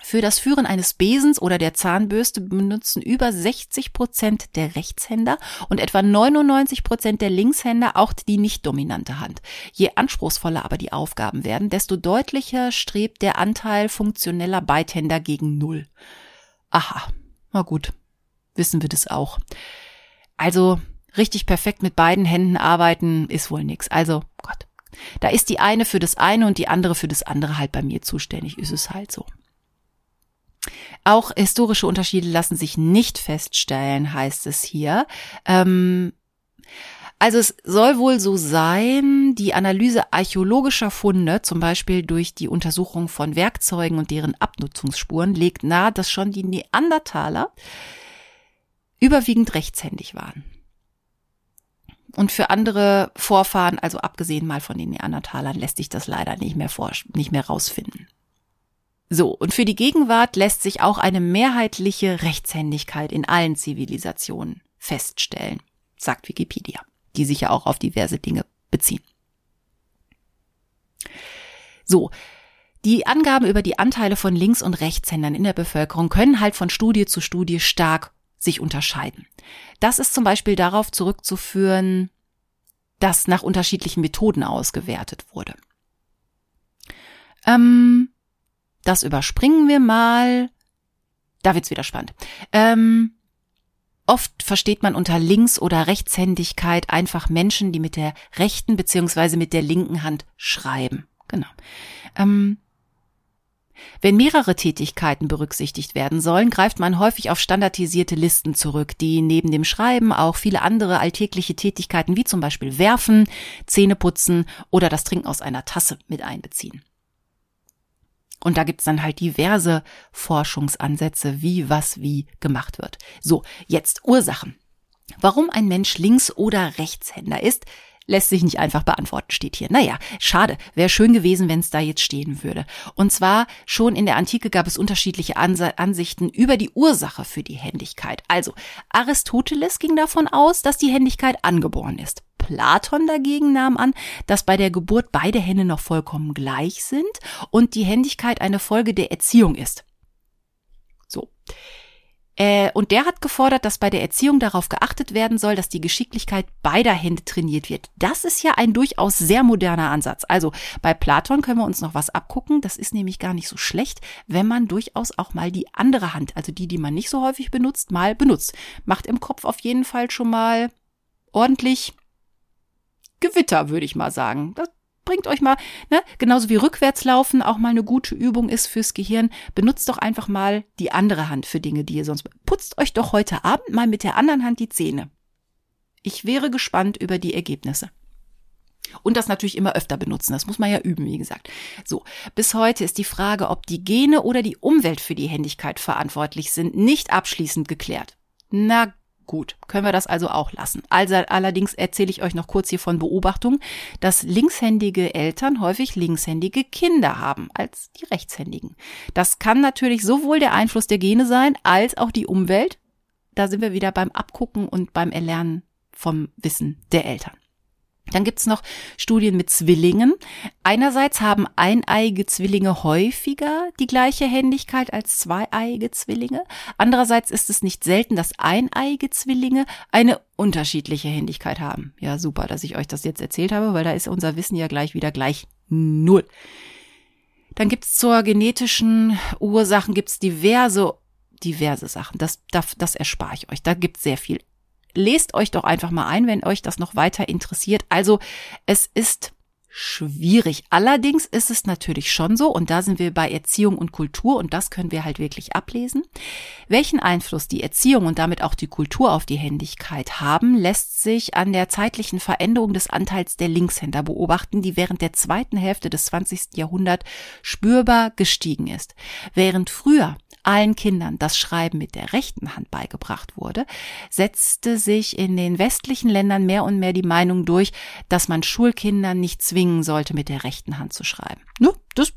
Für das Führen eines Besens oder der Zahnbürste benutzen über 60 Prozent der Rechtshänder und etwa 99 Prozent der Linkshänder auch die nicht dominante Hand. Je anspruchsvoller aber die Aufgaben werden, desto deutlicher strebt der Anteil funktioneller Beithänder gegen Null. Aha, na gut, wissen wir das auch. Also richtig perfekt mit beiden Händen arbeiten ist wohl nix. Also Gott, da ist die eine für das eine und die andere für das andere halt bei mir zuständig, ist es halt so. Auch historische Unterschiede lassen sich nicht feststellen, heißt es hier. Ähm, also es soll wohl so sein, die Analyse archäologischer Funde, zum Beispiel durch die Untersuchung von Werkzeugen und deren Abnutzungsspuren, legt nahe, dass schon die Neandertaler überwiegend rechtshändig waren. Und für andere Vorfahren, also abgesehen mal von den Neandertalern, lässt sich das leider nicht mehr vor, nicht mehr rausfinden. So, und für die Gegenwart lässt sich auch eine mehrheitliche Rechtshändigkeit in allen Zivilisationen feststellen, sagt Wikipedia, die sich ja auch auf diverse Dinge beziehen. So, die Angaben über die Anteile von Links- und Rechtshändern in der Bevölkerung können halt von Studie zu Studie stark sich unterscheiden. Das ist zum Beispiel darauf zurückzuführen, dass nach unterschiedlichen Methoden ausgewertet wurde. Ähm, das überspringen wir mal. Da wird's wieder spannend. Ähm, oft versteht man unter Links- oder Rechtshändigkeit einfach Menschen, die mit der rechten beziehungsweise mit der linken Hand schreiben. Genau. Ähm, wenn mehrere Tätigkeiten berücksichtigt werden sollen, greift man häufig auf standardisierte Listen zurück, die neben dem Schreiben auch viele andere alltägliche Tätigkeiten wie zum Beispiel Werfen, Zähneputzen oder das Trinken aus einer Tasse mit einbeziehen. Und da gibt's dann halt diverse Forschungsansätze, wie was wie gemacht wird. So, jetzt Ursachen. Warum ein Mensch Links- oder Rechtshänder ist, lässt sich nicht einfach beantworten, steht hier. Naja, schade, wäre schön gewesen, wenn es da jetzt stehen würde. Und zwar schon in der Antike gab es unterschiedliche Ansichten über die Ursache für die Händigkeit. Also Aristoteles ging davon aus, dass die Händigkeit angeboren ist. Platon dagegen nahm an, dass bei der Geburt beide Hände noch vollkommen gleich sind und die Händigkeit eine Folge der Erziehung ist. So. Äh, und der hat gefordert, dass bei der Erziehung darauf geachtet werden soll, dass die Geschicklichkeit beider Hände trainiert wird. Das ist ja ein durchaus sehr moderner Ansatz. Also bei Platon können wir uns noch was abgucken. Das ist nämlich gar nicht so schlecht, wenn man durchaus auch mal die andere Hand, also die, die man nicht so häufig benutzt, mal benutzt. Macht im Kopf auf jeden Fall schon mal ordentlich Gewitter, würde ich mal sagen. Das bringt euch mal, ne, genauso wie rückwärts laufen auch mal eine gute Übung ist fürs Gehirn. Benutzt doch einfach mal die andere Hand für Dinge, die ihr sonst. Putzt euch doch heute Abend mal mit der anderen Hand die Zähne. Ich wäre gespannt über die Ergebnisse. Und das natürlich immer öfter benutzen. Das muss man ja üben, wie gesagt. So, bis heute ist die Frage, ob die Gene oder die Umwelt für die Händigkeit verantwortlich sind, nicht abschließend geklärt. Na Gut, können wir das also auch lassen. Also allerdings erzähle ich euch noch kurz hier von Beobachtung, dass linkshändige Eltern häufig linkshändige Kinder haben als die rechtshändigen. Das kann natürlich sowohl der Einfluss der Gene sein als auch die Umwelt. Da sind wir wieder beim Abgucken und beim Erlernen vom Wissen der Eltern. Dann gibt's noch Studien mit Zwillingen. Einerseits haben eineiige Zwillinge häufiger die gleiche Händigkeit als zweieiige Zwillinge. Andererseits ist es nicht selten, dass eineiige Zwillinge eine unterschiedliche Händigkeit haben. Ja, super, dass ich euch das jetzt erzählt habe, weil da ist unser Wissen ja gleich wieder gleich null. Dann gibt's zur genetischen Ursachen gibt's diverse diverse Sachen. Das, das, das erspare ich euch. Da gibt's sehr viel lest euch doch einfach mal ein, wenn euch das noch weiter interessiert. Also es ist schwierig. Allerdings ist es natürlich schon so, und da sind wir bei Erziehung und Kultur, und das können wir halt wirklich ablesen. Welchen Einfluss die Erziehung und damit auch die Kultur auf die Händigkeit haben, lässt sich an der zeitlichen Veränderung des Anteils der Linkshänder beobachten, die während der zweiten Hälfte des 20. Jahrhunderts spürbar gestiegen ist. Während früher allen Kindern das Schreiben mit der rechten Hand beigebracht wurde, setzte sich in den westlichen Ländern mehr und mehr die Meinung durch, dass man Schulkindern nicht zwingen sollte, mit der rechten Hand zu schreiben. Ne? Das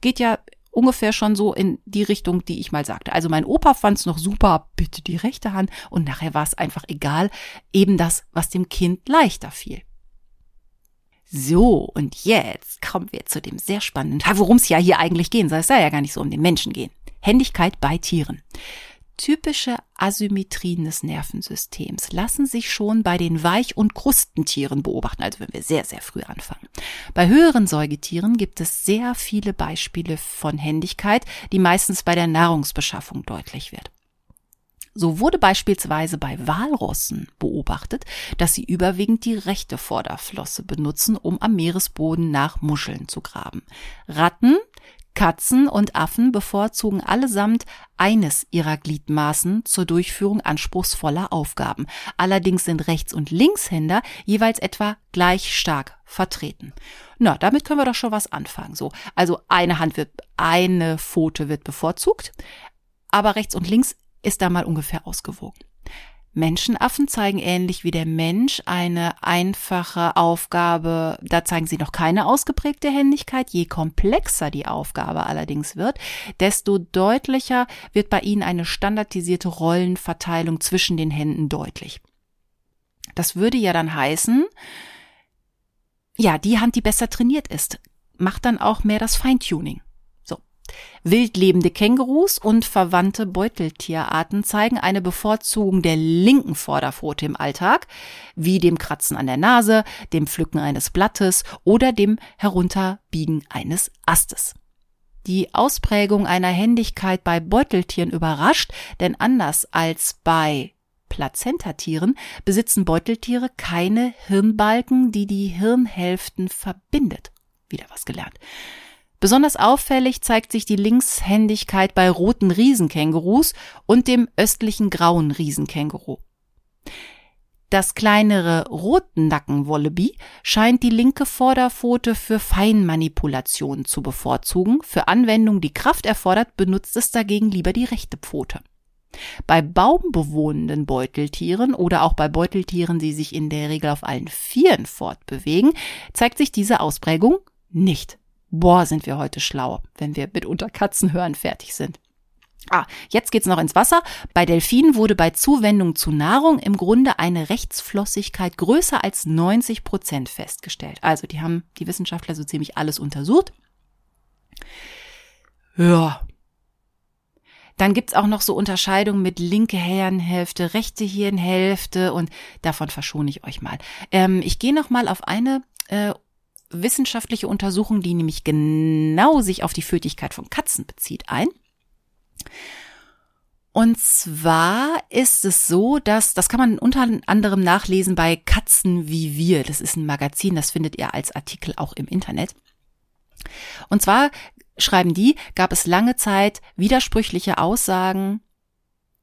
geht ja ungefähr schon so in die Richtung, die ich mal sagte. Also mein Opa fand es noch super, bitte die rechte Hand und nachher war es einfach egal, eben das, was dem Kind leichter fiel. So, und jetzt kommen wir zu dem sehr spannenden Teil, worum es ja hier eigentlich gehen soll. Es soll ja gar nicht so um den Menschen gehen. Händigkeit bei Tieren. Typische Asymmetrien des Nervensystems lassen sich schon bei den Weich- und Krustentieren beobachten, also wenn wir sehr, sehr früh anfangen. Bei höheren Säugetieren gibt es sehr viele Beispiele von Händigkeit, die meistens bei der Nahrungsbeschaffung deutlich wird. So wurde beispielsweise bei Walrossen beobachtet, dass sie überwiegend die rechte Vorderflosse benutzen, um am Meeresboden nach Muscheln zu graben. Ratten Katzen und Affen bevorzugen allesamt eines ihrer Gliedmaßen zur Durchführung anspruchsvoller Aufgaben. Allerdings sind Rechts- und Linkshänder jeweils etwa gleich stark vertreten. Na, damit können wir doch schon was anfangen. So, also eine Hand wird, eine Pfote wird bevorzugt, aber rechts und links ist da mal ungefähr ausgewogen. Menschenaffen zeigen ähnlich wie der Mensch eine einfache Aufgabe, da zeigen sie noch keine ausgeprägte Händigkeit. Je komplexer die Aufgabe allerdings wird, desto deutlicher wird bei ihnen eine standardisierte Rollenverteilung zwischen den Händen deutlich. Das würde ja dann heißen, ja, die Hand, die besser trainiert ist, macht dann auch mehr das Feintuning. Wildlebende Kängurus und verwandte Beuteltierarten zeigen eine Bevorzugung der linken Vorderpfote im Alltag, wie dem Kratzen an der Nase, dem Pflücken eines Blattes oder dem Herunterbiegen eines Astes. Die Ausprägung einer Händigkeit bei Beuteltieren überrascht, denn anders als bei Plazentatieren besitzen Beuteltiere keine Hirnbalken, die die Hirnhälften verbindet. Wieder was gelernt. Besonders auffällig zeigt sich die Linkshändigkeit bei roten Riesenkängurus und dem östlichen grauen Riesenkänguru. Das kleinere Rotnackenwallaby scheint die linke Vorderpfote für Feinmanipulationen zu bevorzugen. Für Anwendungen, die Kraft erfordert, benutzt es dagegen lieber die rechte Pfote. Bei baumbewohnenden Beuteltieren oder auch bei Beuteltieren, die sich in der Regel auf allen Vieren fortbewegen, zeigt sich diese Ausprägung nicht. Boah, sind wir heute schlau, wenn wir mit unter Katzenhören fertig sind. Ah, jetzt geht's noch ins Wasser. Bei Delfinen wurde bei Zuwendung zu Nahrung im Grunde eine Rechtsflossigkeit größer als 90 Prozent festgestellt. Also, die haben die Wissenschaftler so ziemlich alles untersucht. Ja. Dann gibt's auch noch so Unterscheidungen mit linke Hirnhälfte, rechte Hirnhälfte und davon verschone ich euch mal. Ähm, ich gehe noch mal auf eine äh, wissenschaftliche Untersuchung, die nämlich genau sich auf die Fötigkeit von Katzen bezieht, ein. Und zwar ist es so, dass, das kann man unter anderem nachlesen bei Katzen wie wir. Das ist ein Magazin, das findet ihr als Artikel auch im Internet. Und zwar schreiben die, gab es lange Zeit widersprüchliche Aussagen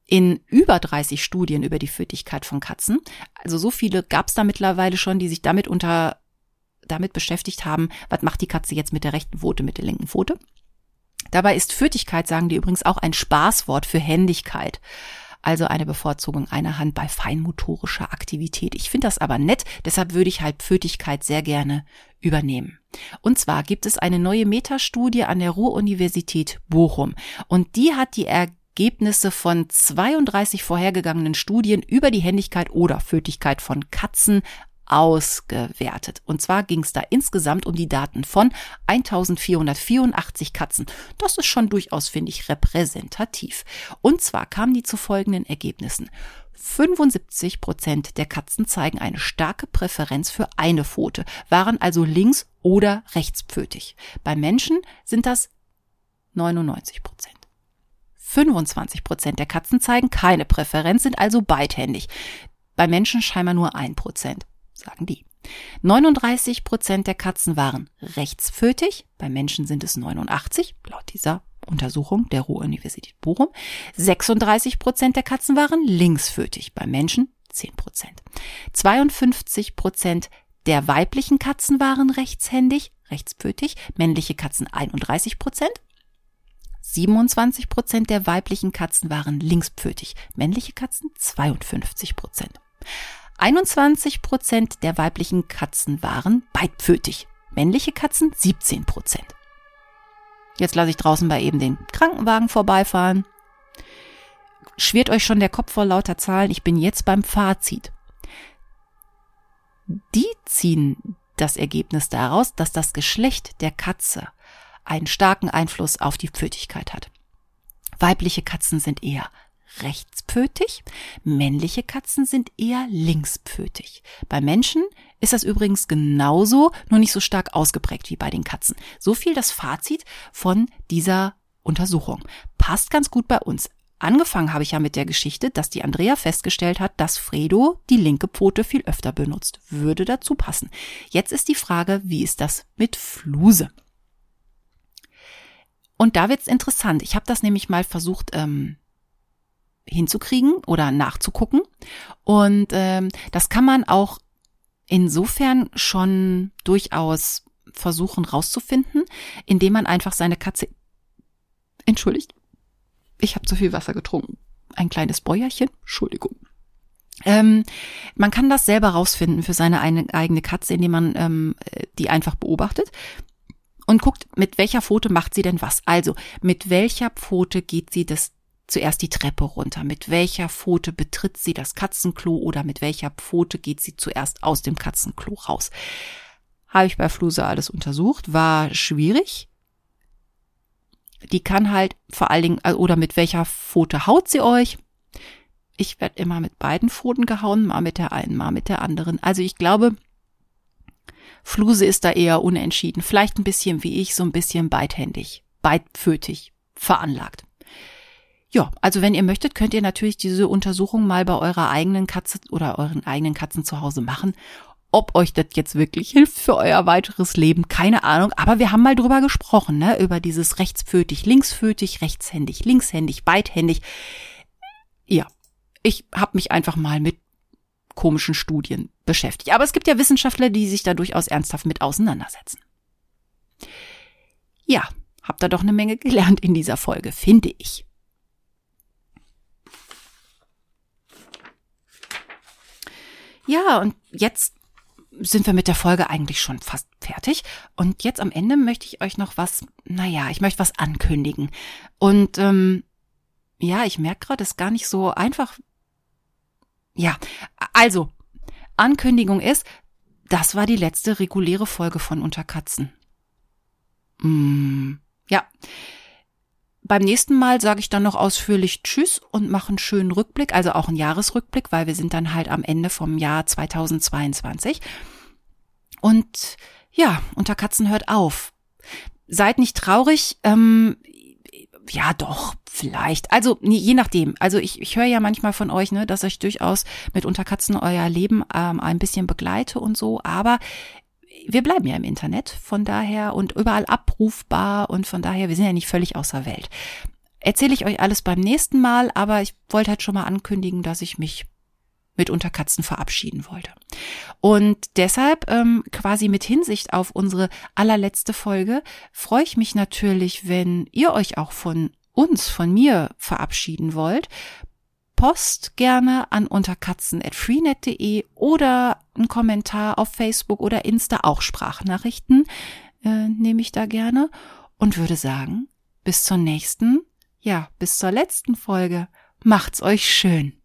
in über 30 Studien über die Fötigkeit von Katzen. Also so viele gab es da mittlerweile schon, die sich damit unter damit beschäftigt haben, was macht die Katze jetzt mit der rechten Pfote, mit der linken Pfote. Dabei ist Führtigkeit, sagen die übrigens, auch ein Spaßwort für Händigkeit. Also eine Bevorzugung einer Hand bei feinmotorischer Aktivität. Ich finde das aber nett, deshalb würde ich halt Führtigkeit sehr gerne übernehmen. Und zwar gibt es eine neue Metastudie an der Ruhr-Universität Bochum. Und die hat die Ergebnisse von 32 vorhergegangenen Studien über die Händigkeit oder Fötigkeit von Katzen ausgewertet. Und zwar ging es da insgesamt um die Daten von 1484 Katzen. Das ist schon durchaus, finde ich, repräsentativ. Und zwar kamen die zu folgenden Ergebnissen. 75 Prozent der Katzen zeigen eine starke Präferenz für eine Pfote, waren also links- oder rechtspfötig. Bei Menschen sind das 99 Prozent. 25 Prozent der Katzen zeigen keine Präferenz, sind also beidhändig. Bei Menschen scheinbar nur ein Prozent sagen die. 39 Prozent der Katzen waren rechtsfötig, bei Menschen sind es 89, laut dieser Untersuchung der Ruhr-Universität Bochum. 36 Prozent der Katzen waren linksfötig, bei Menschen 10 Prozent. 52 Prozent der weiblichen Katzen waren rechtshändig, rechtspötig, männliche Katzen 31 Prozent. 27 Prozent der weiblichen Katzen waren linkspötig, männliche Katzen 52 Prozent. 21 Prozent der weiblichen Katzen waren beidpfötig, männliche Katzen 17 Prozent. Jetzt lasse ich draußen bei eben den Krankenwagen vorbeifahren. Schwirrt euch schon der Kopf vor lauter Zahlen. Ich bin jetzt beim Fazit die ziehen das Ergebnis daraus, dass das Geschlecht der Katze einen starken Einfluss auf die Pfötigkeit hat. Weibliche Katzen sind eher rechtspfötig, männliche Katzen sind eher linkspfötig. Bei Menschen ist das übrigens genauso, nur nicht so stark ausgeprägt wie bei den Katzen. So viel das Fazit von dieser Untersuchung. Passt ganz gut bei uns. Angefangen habe ich ja mit der Geschichte, dass die Andrea festgestellt hat, dass Fredo die linke Pfote viel öfter benutzt. Würde dazu passen. Jetzt ist die Frage, wie ist das mit Fluse? Und da wird's interessant. Ich habe das nämlich mal versucht ähm, hinzukriegen oder nachzugucken. Und ähm, das kann man auch insofern schon durchaus versuchen rauszufinden, indem man einfach seine Katze entschuldigt ich habe zu viel Wasser getrunken. Ein kleines Bäuerchen, Entschuldigung. Ähm, man kann das selber rausfinden für seine eine, eigene Katze, indem man ähm, die einfach beobachtet und guckt, mit welcher Pfote macht sie denn was. Also, mit welcher Pfote geht sie das zuerst die Treppe runter? Mit welcher Pfote betritt sie das Katzenklo oder mit welcher Pfote geht sie zuerst aus dem Katzenklo raus? Habe ich bei Fluse alles untersucht, war schwierig die kann halt vor allen Dingen, äh, oder mit welcher Pfote haut sie euch? Ich werde immer mit beiden Pfoten gehauen, mal mit der einen, mal mit der anderen. Also ich glaube, Fluse ist da eher unentschieden. Vielleicht ein bisschen wie ich, so ein bisschen beidhändig, beidpfötig veranlagt. Ja, also wenn ihr möchtet, könnt ihr natürlich diese Untersuchung mal bei eurer eigenen Katze oder euren eigenen Katzen zu Hause machen ob euch das jetzt wirklich hilft für euer weiteres Leben, keine Ahnung. Aber wir haben mal drüber gesprochen, ne? Über dieses rechtsfötig, linksfötig, rechtshändig, linkshändig, beidhändig. Ja, ich habe mich einfach mal mit komischen Studien beschäftigt. Aber es gibt ja Wissenschaftler, die sich da durchaus ernsthaft mit auseinandersetzen. Ja, habt ihr doch eine Menge gelernt in dieser Folge, finde ich. Ja, und jetzt sind wir mit der Folge eigentlich schon fast fertig. Und jetzt am Ende möchte ich euch noch was, naja, ich möchte was ankündigen. Und ähm, ja, ich merke gerade, es ist gar nicht so einfach. Ja, also, Ankündigung ist, das war die letzte reguläre Folge von Unterkatzen. Mm, ja. Beim nächsten Mal sage ich dann noch ausführlich Tschüss und mache einen schönen Rückblick, also auch einen Jahresrückblick, weil wir sind dann halt am Ende vom Jahr 2022. Und ja, unter Katzen hört auf. Seid nicht traurig, ähm, ja doch, vielleicht. Also je nachdem. Also ich, ich höre ja manchmal von euch, ne, dass ich durchaus mit Unterkatzen euer Leben ähm, ein bisschen begleite und so, aber wir bleiben ja im Internet, von daher und überall abrufbar und von daher, wir sind ja nicht völlig außer Welt. Erzähle ich euch alles beim nächsten Mal, aber ich wollte halt schon mal ankündigen, dass ich mich mit Unterkatzen verabschieden wollte. Und deshalb, ähm, quasi mit Hinsicht auf unsere allerletzte Folge, freue ich mich natürlich, wenn ihr euch auch von uns, von mir verabschieden wollt. Post gerne an unterkatzen.freenet.de oder einen Kommentar auf Facebook oder Insta, auch Sprachnachrichten äh, nehme ich da gerne und würde sagen, bis zur nächsten, ja, bis zur letzten Folge. Macht's euch schön.